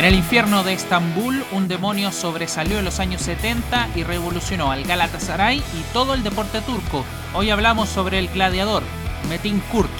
En el infierno de Estambul, un demonio sobresalió en los años 70 y revolucionó al Galatasaray y todo el deporte turco. Hoy hablamos sobre el gladiador, Metin Kurt.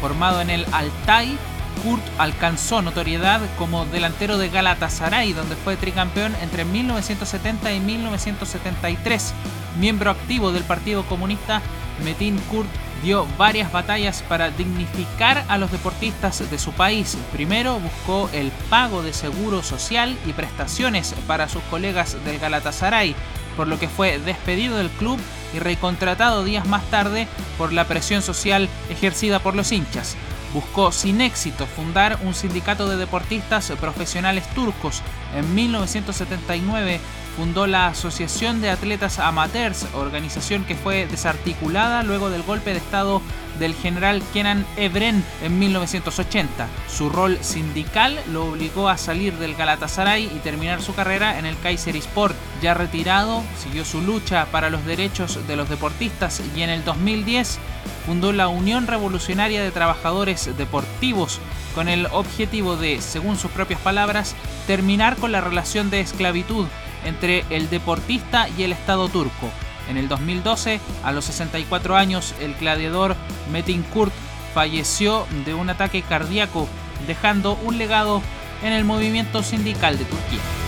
Formado en el Altay, Kurt alcanzó notoriedad como delantero de Galatasaray, donde fue tricampeón entre 1970 y 1973. Miembro activo del Partido Comunista, Metin Kurt dio varias batallas para dignificar a los deportistas de su país. Primero buscó el pago de seguro social y prestaciones para sus colegas del Galatasaray, por lo que fue despedido del club y recontratado días más tarde por la presión social ejercida por los hinchas. Buscó sin éxito fundar un sindicato de deportistas profesionales turcos. En 1979 fundó la Asociación de Atletas Amateurs, organización que fue desarticulada luego del golpe de Estado del general Kenan Evren en 1980. Su rol sindical lo obligó a salir del Galatasaray y terminar su carrera en el Sport. Ya retirado, siguió su lucha para los derechos de los deportistas y en el 2010 fundó la Unión Revolucionaria de Trabajadores Deportivos con el objetivo de, según sus propias palabras, terminar con la relación de esclavitud entre el deportista y el Estado turco. En el 2012, a los 64 años, el gladiador Metin Kurt falleció de un ataque cardíaco, dejando un legado en el movimiento sindical de Turquía.